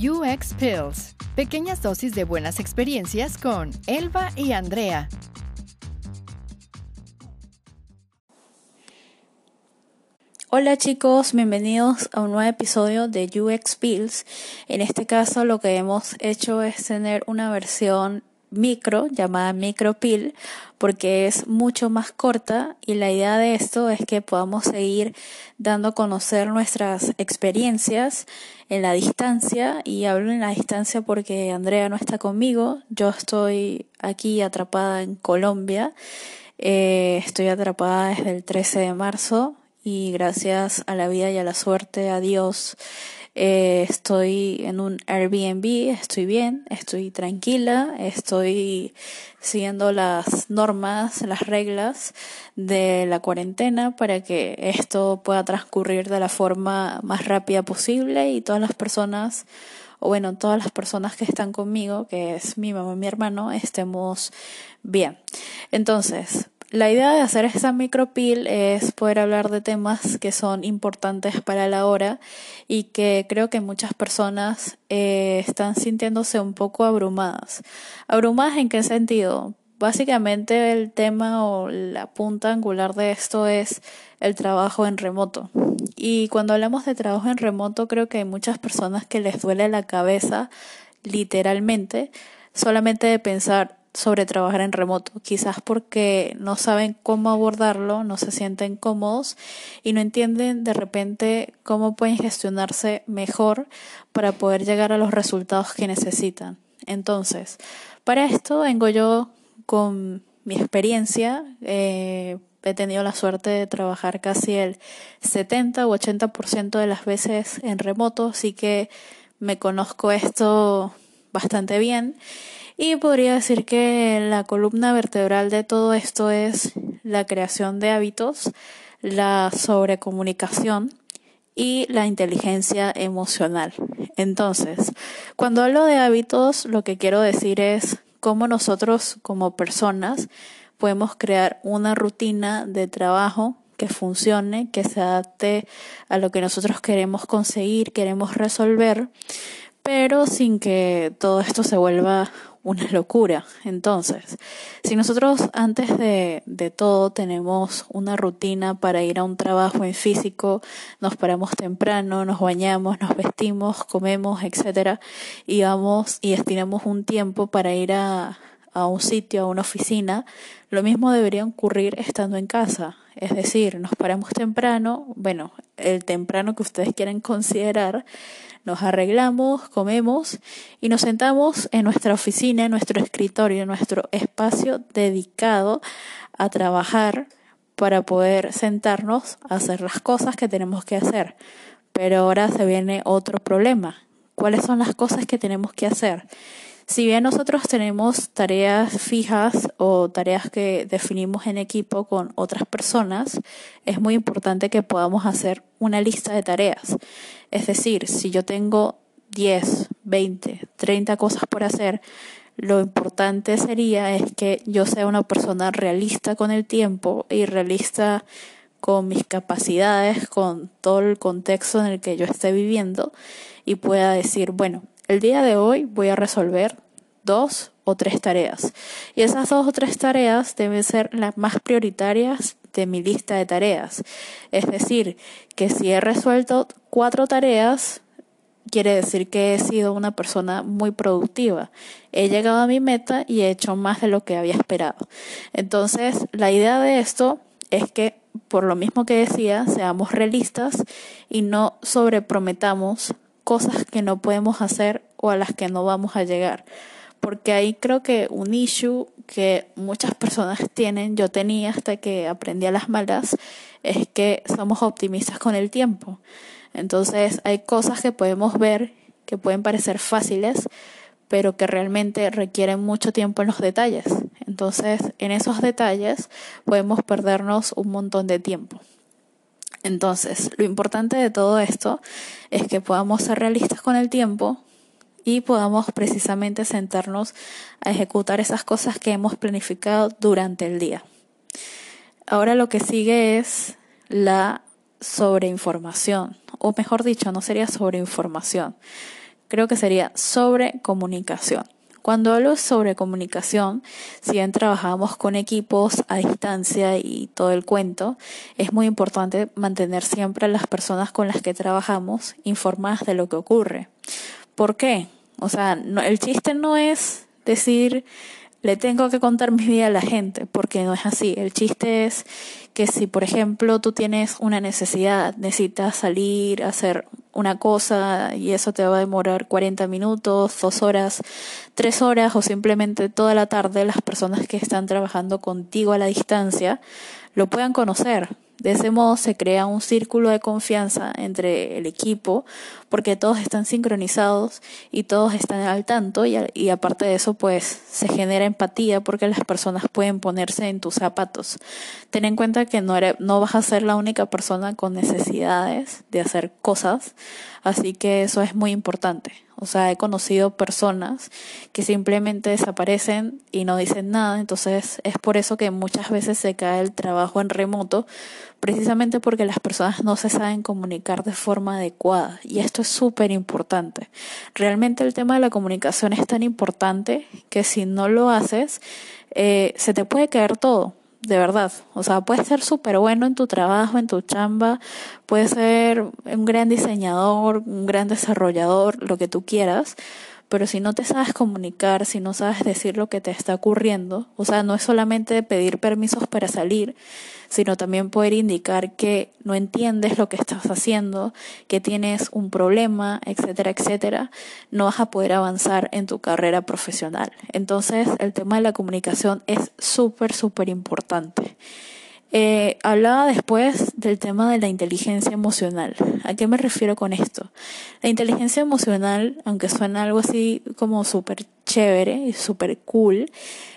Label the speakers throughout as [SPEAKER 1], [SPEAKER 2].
[SPEAKER 1] UX Pills, pequeñas dosis de buenas experiencias con Elba y Andrea.
[SPEAKER 2] Hola chicos, bienvenidos a un nuevo episodio de UX Pills. En este caso lo que hemos hecho es tener una versión micro llamada micropil porque es mucho más corta y la idea de esto es que podamos seguir dando a conocer nuestras experiencias en la distancia y hablo en la distancia porque Andrea no está conmigo, yo estoy aquí atrapada en Colombia, eh, estoy atrapada desde el 13 de marzo y gracias a la vida y a la suerte, a Dios, eh, estoy en un Airbnb, estoy bien, estoy tranquila, estoy siguiendo las normas, las reglas de la cuarentena para que esto pueda transcurrir de la forma más rápida posible y todas las personas o bueno, todas las personas que están conmigo, que es mi mamá y mi hermano, estemos bien. Entonces, la idea de hacer esta micropil es poder hablar de temas que son importantes para la hora y que creo que muchas personas eh, están sintiéndose un poco abrumadas. ¿Abrumadas en qué sentido? Básicamente el tema o la punta angular de esto es el trabajo en remoto. Y cuando hablamos de trabajo en remoto creo que hay muchas personas que les duele la cabeza literalmente solamente de pensar sobre trabajar en remoto, quizás porque no saben cómo abordarlo, no se sienten cómodos y no entienden de repente cómo pueden gestionarse mejor para poder llegar a los resultados que necesitan. Entonces, para esto vengo yo con mi experiencia. Eh, he tenido la suerte de trabajar casi el 70 u 80% de las veces en remoto, así que me conozco esto bastante bien y podría decir que la columna vertebral de todo esto es la creación de hábitos, la sobrecomunicación y la inteligencia emocional. Entonces, cuando hablo de hábitos, lo que quiero decir es cómo nosotros como personas podemos crear una rutina de trabajo que funcione, que se adapte a lo que nosotros queremos conseguir, queremos resolver, pero sin que todo esto se vuelva una locura. Entonces, si nosotros antes de, de, todo tenemos una rutina para ir a un trabajo en físico, nos paramos temprano, nos bañamos, nos vestimos, comemos, etcétera, y vamos y destinamos un tiempo para ir a, a un sitio, a una oficina, lo mismo debería ocurrir estando en casa. Es decir, nos paramos temprano, bueno, el temprano que ustedes quieran considerar, nos arreglamos, comemos y nos sentamos en nuestra oficina, en nuestro escritorio, en nuestro espacio dedicado a trabajar para poder sentarnos a hacer las cosas que tenemos que hacer. Pero ahora se viene otro problema. ¿Cuáles son las cosas que tenemos que hacer? Si bien nosotros tenemos tareas fijas o tareas que definimos en equipo con otras personas, es muy importante que podamos hacer una lista de tareas. Es decir, si yo tengo 10, 20, 30 cosas por hacer, lo importante sería es que yo sea una persona realista con el tiempo y realista con mis capacidades, con todo el contexto en el que yo esté viviendo y pueda decir, bueno, el día de hoy voy a resolver dos o tres tareas. Y esas dos o tres tareas deben ser las más prioritarias de mi lista de tareas. Es decir, que si he resuelto cuatro tareas, quiere decir que he sido una persona muy productiva. He llegado a mi meta y he hecho más de lo que había esperado. Entonces, la idea de esto es que, por lo mismo que decía, seamos realistas y no sobreprometamos cosas que no podemos hacer o a las que no vamos a llegar. Porque ahí creo que un issue que muchas personas tienen, yo tenía hasta que aprendí a las malas, es que somos optimistas con el tiempo. Entonces hay cosas que podemos ver que pueden parecer fáciles, pero que realmente requieren mucho tiempo en los detalles. Entonces, en esos detalles podemos perdernos un montón de tiempo. Entonces, lo importante de todo esto es que podamos ser realistas con el tiempo y podamos precisamente sentarnos a ejecutar esas cosas que hemos planificado durante el día. Ahora lo que sigue es la sobreinformación, o mejor dicho, no sería sobreinformación. creo que sería sobre comunicación. Cuando hablo sobre comunicación, si bien trabajamos con equipos a distancia y todo el cuento, es muy importante mantener siempre a las personas con las que trabajamos informadas de lo que ocurre. ¿Por qué? O sea, el chiste no es decir le tengo que contar mi vida a la gente, porque no es así. El chiste es que si, por ejemplo, tú tienes una necesidad, necesitas salir, hacer una cosa y eso te va a demorar 40 minutos, dos horas, tres horas o simplemente toda la tarde, las personas que están trabajando contigo a la distancia lo puedan conocer, de ese modo se crea un círculo de confianza entre el equipo porque todos están sincronizados y todos están al tanto y, aparte de eso pues se genera empatía porque las personas pueden ponerse en tus zapatos. Ten en cuenta que no, no vas a ser la única persona con necesidades de hacer cosas, así que eso es muy importante. O sea, he conocido personas que simplemente desaparecen y no dicen nada, entonces es por eso que muchas veces se cae el trabajo en remoto, precisamente porque las personas no se saben comunicar de forma adecuada. Y esto es súper importante. Realmente el tema de la comunicación es tan importante que si no lo haces, eh, se te puede caer todo de verdad. O sea, puedes ser súper bueno en tu trabajo, en tu chamba, puedes ser un gran diseñador, un gran desarrollador, lo que tú quieras, pero si no te sabes comunicar, si no sabes decir lo que te está ocurriendo, o sea, no es solamente pedir permisos para salir, sino también poder indicar que no entiendes lo que estás haciendo, que tienes un problema, etcétera, etcétera, no vas a poder avanzar en tu carrera profesional. Entonces, el tema de la comunicación es súper, súper importante. Eh, hablaba después del tema de la inteligencia emocional. ¿A qué me refiero con esto? La inteligencia emocional, aunque suena algo así como súper chévere y súper cool,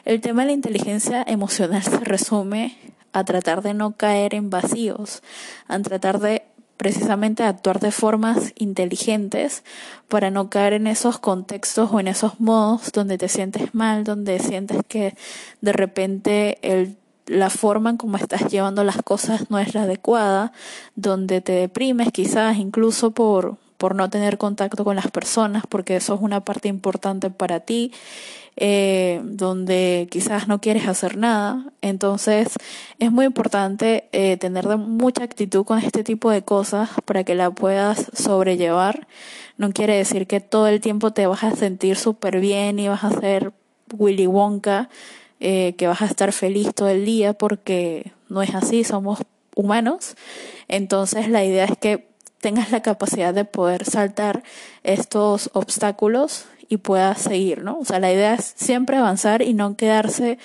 [SPEAKER 2] el tema de la inteligencia emocional se resume a tratar de no caer en vacíos, a tratar de precisamente actuar de formas inteligentes para no caer en esos contextos o en esos modos donde te sientes mal, donde sientes que de repente el la forma en cómo estás llevando las cosas no es la adecuada, donde te deprimes quizás incluso por, por no tener contacto con las personas, porque eso es una parte importante para ti, eh, donde quizás no quieres hacer nada. Entonces es muy importante eh, tener mucha actitud con este tipo de cosas para que la puedas sobrellevar. No quiere decir que todo el tiempo te vas a sentir súper bien y vas a ser Willy Wonka eh, que vas a estar feliz todo el día porque no es así, somos humanos. Entonces la idea es que tengas la capacidad de poder saltar estos obstáculos y puedas seguir, ¿no? O sea, la idea es siempre avanzar y no quedarse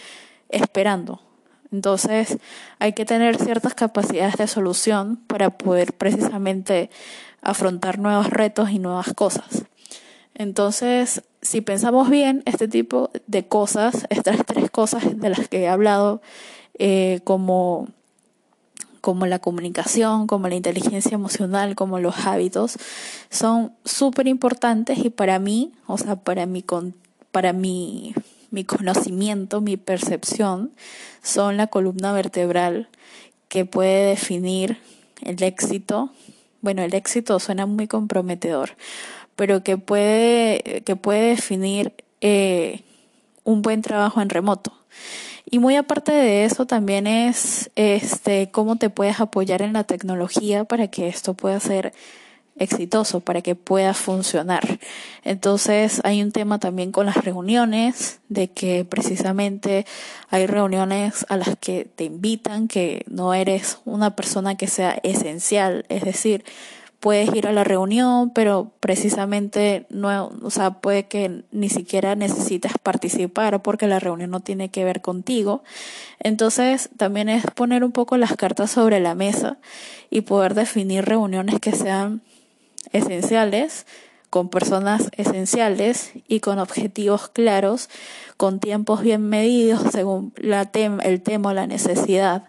[SPEAKER 2] esperando. Entonces hay que tener ciertas capacidades de solución para poder precisamente afrontar nuevos retos y nuevas cosas. Entonces, si pensamos bien, este tipo de cosas, estas tres cosas de las que he hablado, eh, como, como la comunicación, como la inteligencia emocional, como los hábitos, son súper importantes y para mí, o sea, para mi, para mi, mi conocimiento, mi percepción, son la columna vertebral que puede definir el éxito. Bueno, el éxito suena muy comprometedor, pero que puede, que puede definir eh, un buen trabajo en remoto. Y muy aparte de eso también es este cómo te puedes apoyar en la tecnología para que esto pueda ser exitoso, para que pueda funcionar. Entonces hay un tema también con las reuniones, de que precisamente hay reuniones a las que te invitan, que no eres una persona que sea esencial, es decir, puedes ir a la reunión, pero precisamente no, o sea, puede que ni siquiera necesites participar porque la reunión no tiene que ver contigo. Entonces, también es poner un poco las cartas sobre la mesa y poder definir reuniones que sean esenciales, con personas esenciales y con objetivos claros, con tiempos bien medidos según la el tema o la necesidad,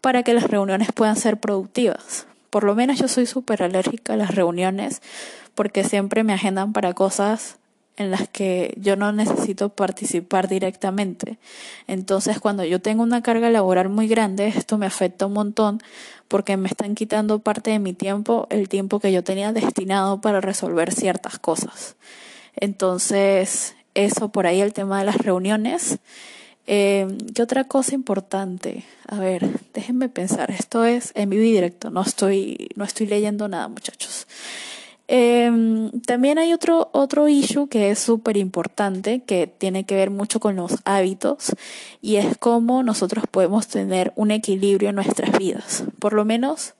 [SPEAKER 2] para que las reuniones puedan ser productivas. Por lo menos yo soy súper alérgica a las reuniones porque siempre me agendan para cosas en las que yo no necesito participar directamente. Entonces, cuando yo tengo una carga laboral muy grande, esto me afecta un montón porque me están quitando parte de mi tiempo, el tiempo que yo tenía destinado para resolver ciertas cosas. Entonces, eso por ahí el tema de las reuniones. Eh, ¿Qué otra cosa importante? A ver, déjenme pensar. Esto es en vivo y directo. No estoy, no estoy leyendo nada, muchachos. Eh, también hay otro, otro issue que es súper importante, que tiene que ver mucho con los hábitos, y es cómo nosotros podemos tener un equilibrio en nuestras vidas. Por lo menos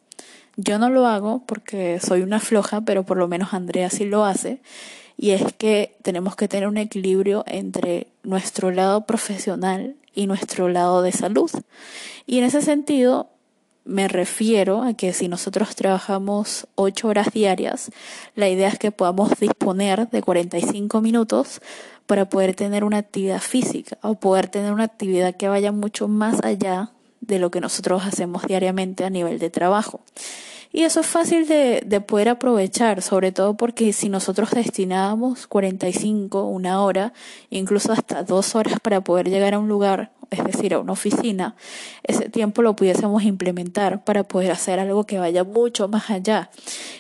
[SPEAKER 2] yo no lo hago porque soy una floja, pero por lo menos Andrea sí lo hace. Y es que tenemos que tener un equilibrio entre nuestro lado profesional y nuestro lado de salud. Y en ese sentido, me refiero a que si nosotros trabajamos ocho horas diarias, la idea es que podamos disponer de 45 minutos para poder tener una actividad física o poder tener una actividad que vaya mucho más allá de lo que nosotros hacemos diariamente a nivel de trabajo. Y eso es fácil de, de poder aprovechar, sobre todo porque si nosotros destinábamos 45, una hora, incluso hasta dos horas para poder llegar a un lugar es decir, a una oficina, ese tiempo lo pudiésemos implementar para poder hacer algo que vaya mucho más allá.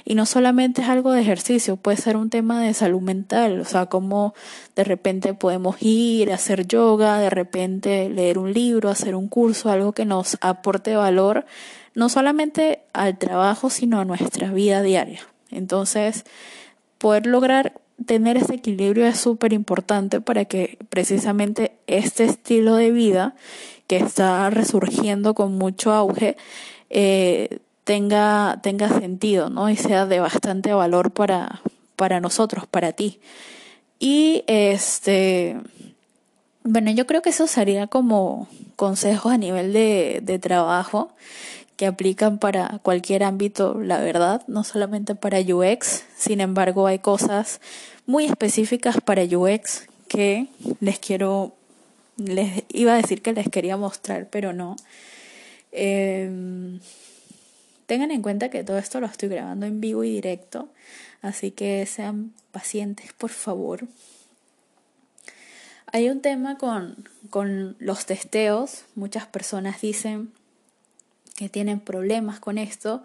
[SPEAKER 2] Y no solamente es algo de ejercicio, puede ser un tema de salud mental, o sea, como de repente podemos ir a hacer yoga, de repente leer un libro, hacer un curso, algo que nos aporte valor, no solamente al trabajo, sino a nuestra vida diaria. Entonces, poder lograr tener ese equilibrio es súper importante para que precisamente este estilo de vida que está resurgiendo con mucho auge eh, tenga, tenga sentido, ¿no? Y sea de bastante valor para, para nosotros, para ti. Y este, bueno, yo creo que eso sería como consejos a nivel de, de trabajo que aplican para cualquier ámbito, la verdad, no solamente para UX. Sin embargo, hay cosas muy específicas para UX que les quiero, les iba a decir que les quería mostrar, pero no. Em, tengan en cuenta que todo esto lo estoy grabando en vivo y directo, así que sean pacientes, por favor. Hay un tema con, con los testeos. Muchas personas dicen que tienen problemas con esto,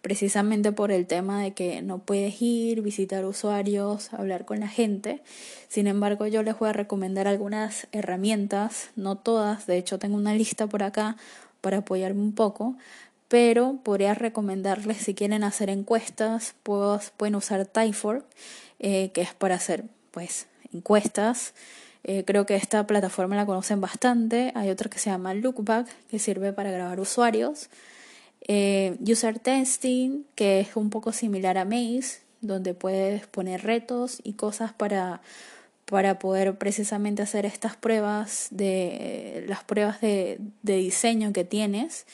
[SPEAKER 2] precisamente por el tema de que no puedes ir, visitar usuarios, hablar con la gente. Sin embargo, yo les voy a recomendar algunas herramientas, no todas, de hecho tengo una lista por acá para apoyarme un poco, pero podría recomendarles si quieren hacer encuestas, pues, pueden usar Typeform, eh, que es para hacer pues encuestas eh, creo que esta plataforma la conocen bastante. Hay otra que se llama Lookback, que sirve para grabar usuarios. Eh, user Testing, que es un poco similar a Maze, donde puedes poner retos y cosas para, para poder precisamente hacer estas pruebas de las pruebas de, diseño que tienes.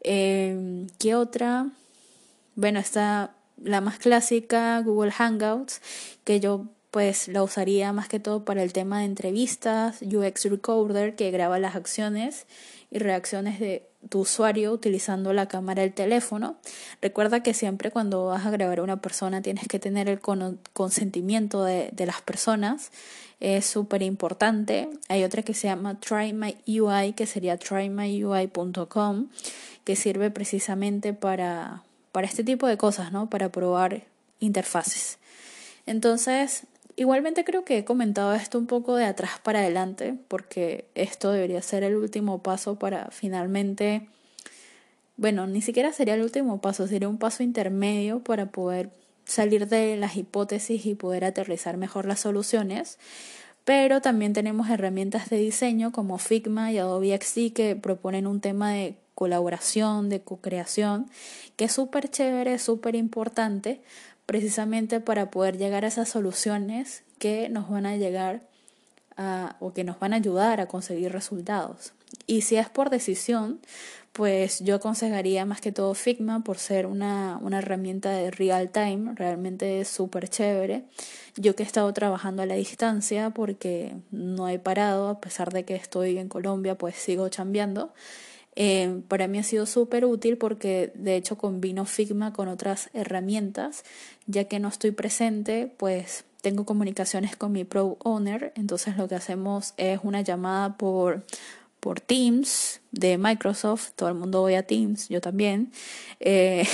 [SPEAKER 2] Eh, ¿Qué otra? Bueno, está la más clásica, Google Hangouts, que yo pues la usaría más que todo para el tema de entrevistas, UX Recorder que graba las acciones y reacciones de tu usuario utilizando la cámara del teléfono. Recuerda que siempre cuando vas a grabar a una persona tienes que tener el consentimiento de, de las personas. Es súper importante. Hay otra que se llama Try My UI, que sería trymyui.com, que sirve precisamente para, para este tipo de cosas, ¿no? Para probar interfaces. Entonces, Igualmente creo que he comentado esto un poco de atrás para adelante, porque esto debería ser el último paso para finalmente, bueno, ni siquiera sería el último paso, sería un paso intermedio para poder salir de las hipótesis y poder aterrizar mejor las soluciones. Pero también tenemos herramientas de diseño como Figma y Adobe XD que proponen un tema de colaboración, de co-creación, que es súper chévere, súper importante, precisamente para poder llegar a esas soluciones que nos van a llegar a, o que nos van a ayudar a conseguir resultados. Y si es por decisión, pues yo aconsejaría más que todo Figma por ser una, una herramienta de real time, realmente súper chévere. Yo que he estado trabajando a la distancia porque no he parado, a pesar de que estoy en Colombia, pues sigo chambeando. Eh, para mí ha sido súper útil porque de hecho combino Figma con otras herramientas, ya que no estoy presente, pues tengo comunicaciones con mi Pro Owner, entonces lo que hacemos es una llamada por, por Teams de Microsoft, todo el mundo voy a Teams, yo también, eh,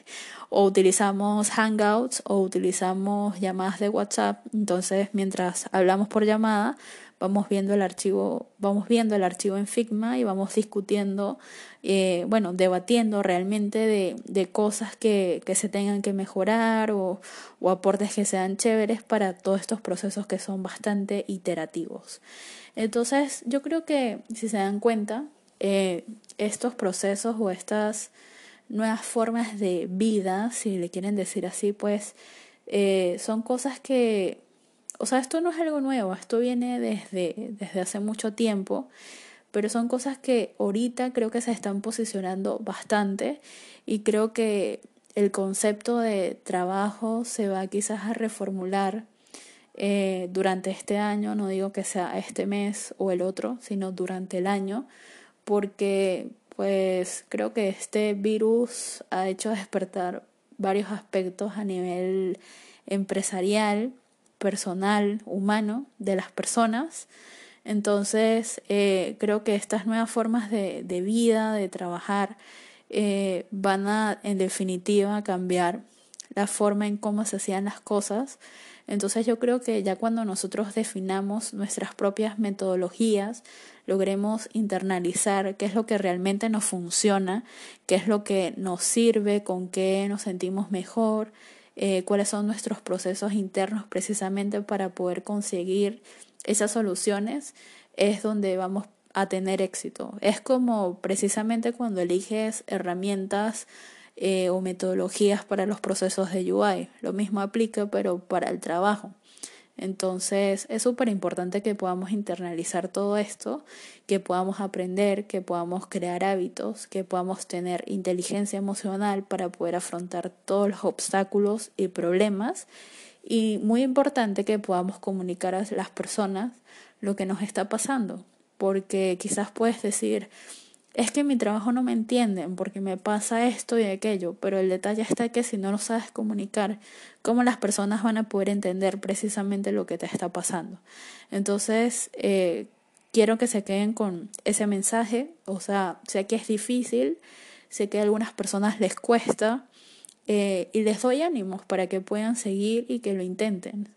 [SPEAKER 2] o utilizamos Hangouts o utilizamos llamadas de WhatsApp, entonces mientras hablamos por llamada, vamos viendo el archivo, vamos viendo el archivo en Figma y vamos discutiendo, eh, bueno, debatiendo realmente de, de cosas que, que, se tengan que mejorar o, o aportes que sean chéveres para todos estos procesos que son bastante iterativos. Entonces, yo creo que si se dan cuenta, eh, estos procesos o estas nuevas formas de vida, si le quieren decir así, pues eh, son cosas que o sea, esto no es algo nuevo, esto viene desde, desde hace mucho tiempo, pero son cosas que ahorita creo que se están posicionando bastante y creo que el concepto de trabajo se va quizás a reformular eh, durante este año, no digo que sea este mes o el otro, sino durante el año, porque pues creo que este virus ha hecho despertar varios aspectos a nivel empresarial personal, humano de las personas. Entonces, eh, creo que estas nuevas formas de, de vida, de trabajar, eh, van a, en definitiva, cambiar la forma en cómo se hacían las cosas. Entonces yo creo que ya cuando nosotros definamos nuestras propias metodologías, logremos internalizar qué es lo que realmente nos funciona, qué es lo que nos sirve, con qué nos sentimos mejor, eh, cuáles son nuestros procesos internos precisamente para poder conseguir esas soluciones, es donde vamos a tener éxito. Es como precisamente cuando eliges herramientas eh, o metodologías para los procesos de UI. Lo mismo aplica, pero para el trabajo. Entonces es súper importante que podamos internalizar todo esto, que podamos aprender, que podamos crear hábitos, que podamos tener inteligencia emocional para poder afrontar todos los obstáculos y problemas. Y muy importante que podamos comunicar a las personas lo que nos está pasando, porque quizás puedes decir, es que mi trabajo no me entienden porque me pasa esto y aquello, pero el detalle está que si no lo sabes comunicar, ¿cómo las personas van a poder entender precisamente lo que te está pasando? Entonces, eh, quiero que se queden con ese mensaje, o sea, sé que es difícil, sé que a algunas personas les cuesta eh, y les doy ánimos para que puedan seguir y que lo intenten.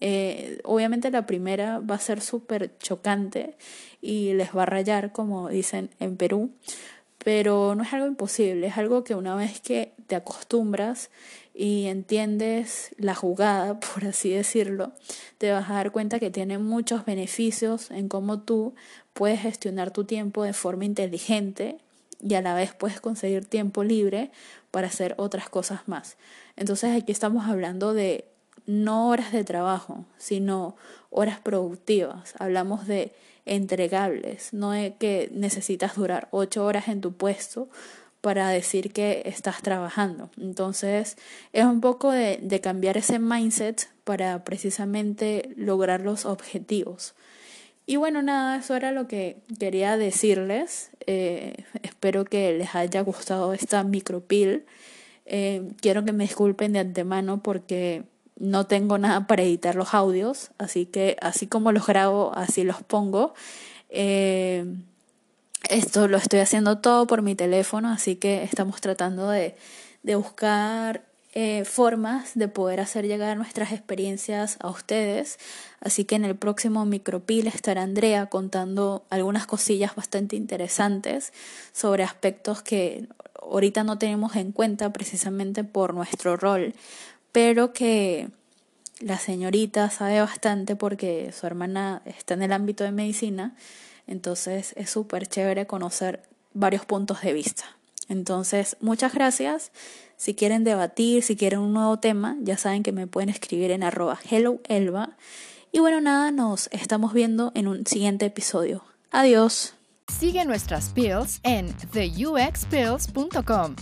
[SPEAKER 2] Eh, obviamente la primera va a ser súper chocante y les va a rayar, como dicen en Perú, pero no es algo imposible, es algo que una vez que te acostumbras y entiendes la jugada, por así decirlo, te vas a dar cuenta que tiene muchos beneficios en cómo tú puedes gestionar tu tiempo de forma inteligente y a la vez puedes conseguir tiempo libre para hacer otras cosas más. Entonces aquí estamos hablando de no horas de trabajo, sino horas productivas. Hablamos de entregables, no de que necesitas durar ocho horas en tu puesto para decir que estás trabajando. Entonces es un poco de, cambiar ese mindset para precisamente lograr los objetivos. Y bueno, nada, eso era lo que quería decirles. Eh, espero que les haya gustado esta micropil. Eh, quiero que me disculpen de antemano porque no tengo nada para editar los audios, así que así como los grabo, así los pongo. Eh, esto lo estoy haciendo todo por mi teléfono, así que estamos tratando de, de buscar eh, formas de poder hacer llegar nuestras experiencias a ustedes. Así que en el próximo micropil estará Andrea contando algunas cosillas bastante interesantes sobre aspectos que ahorita no tenemos en cuenta precisamente por nuestro rol pero que la señorita sabe bastante porque su hermana está en el ámbito de medicina, entonces es súper chévere conocer varios puntos de vista. Entonces, muchas gracias. Si quieren debatir, si quieren un nuevo tema, ya saben que me pueden escribir en arroba helloelba. Y bueno, nada, nos estamos viendo en un siguiente episodio. Adiós.
[SPEAKER 1] Sigue nuestras pills en theuxpills.com.